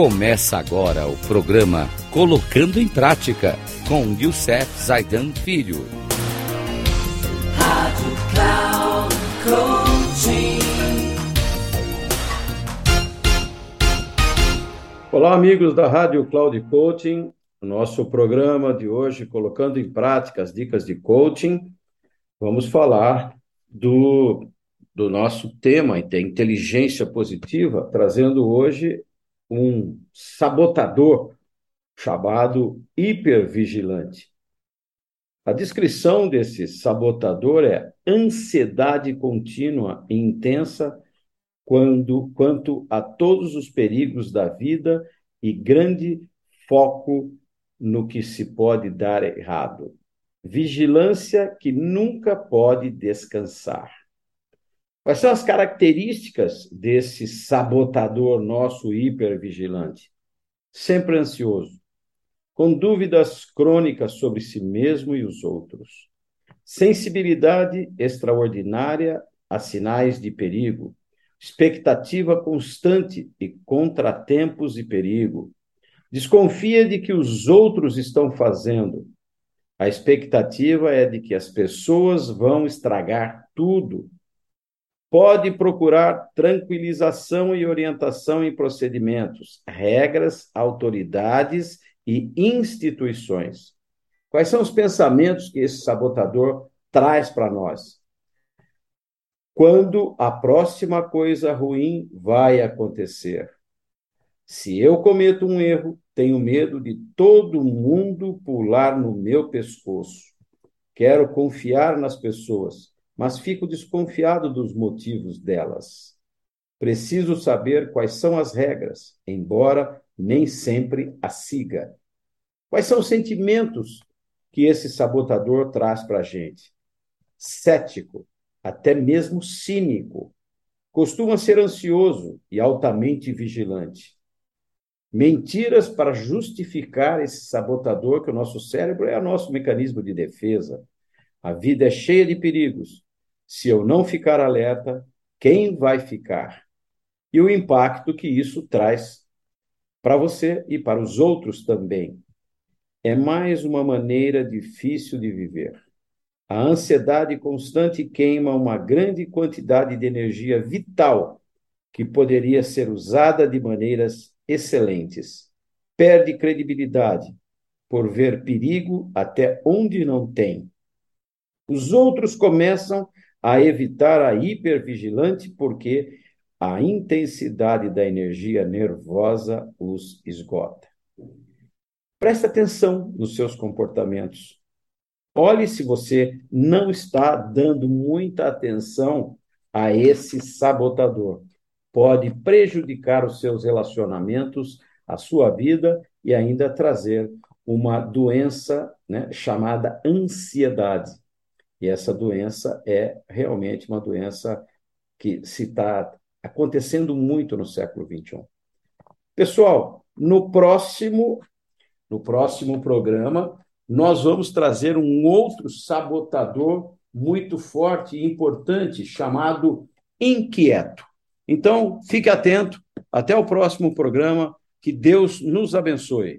Começa agora o programa Colocando em Prática com Youssef Zaidan Filho. Rádio Cloud Olá, amigos da Rádio Cloud Coaching. Nosso programa de hoje, colocando em prática as dicas de coaching, vamos falar do, do nosso tema, da inteligência positiva, trazendo hoje um sabotador chamado hipervigilante. A descrição desse sabotador é ansiedade contínua e intensa quando, quanto a todos os perigos da vida e grande foco no que se pode dar errado. Vigilância que nunca pode descansar. Quais são as características desse sabotador nosso hipervigilante? Sempre ansioso, com dúvidas crônicas sobre si mesmo e os outros, sensibilidade extraordinária a sinais de perigo, expectativa constante e contratempos e perigo, desconfia de que os outros estão fazendo. A expectativa é de que as pessoas vão estragar tudo pode procurar tranquilização e orientação em procedimentos, regras, autoridades e instituições. Quais são os pensamentos que esse sabotador traz para nós? Quando a próxima coisa ruim vai acontecer? Se eu cometo um erro, tenho medo de todo mundo pular no meu pescoço. Quero confiar nas pessoas mas fico desconfiado dos motivos delas. Preciso saber quais são as regras, embora nem sempre as siga. Quais são os sentimentos que esse sabotador traz para a gente? Cético, até mesmo cínico. Costuma ser ansioso e altamente vigilante. Mentiras para justificar esse sabotador, que o nosso cérebro é o nosso mecanismo de defesa. A vida é cheia de perigos se eu não ficar alerta, quem vai ficar? E o impacto que isso traz para você e para os outros também. É mais uma maneira difícil de viver. A ansiedade constante queima uma grande quantidade de energia vital que poderia ser usada de maneiras excelentes. Perde credibilidade por ver perigo até onde não tem. Os outros começam a evitar a hipervigilante, porque a intensidade da energia nervosa os esgota. Preste atenção nos seus comportamentos. Olhe se você não está dando muita atenção a esse sabotador. Pode prejudicar os seus relacionamentos, a sua vida e ainda trazer uma doença né, chamada ansiedade. E essa doença é realmente uma doença que se está acontecendo muito no século XXI. Pessoal, no próximo, no próximo programa, nós vamos trazer um outro sabotador muito forte e importante chamado inquieto. Então, fique atento. Até o próximo programa. Que Deus nos abençoe.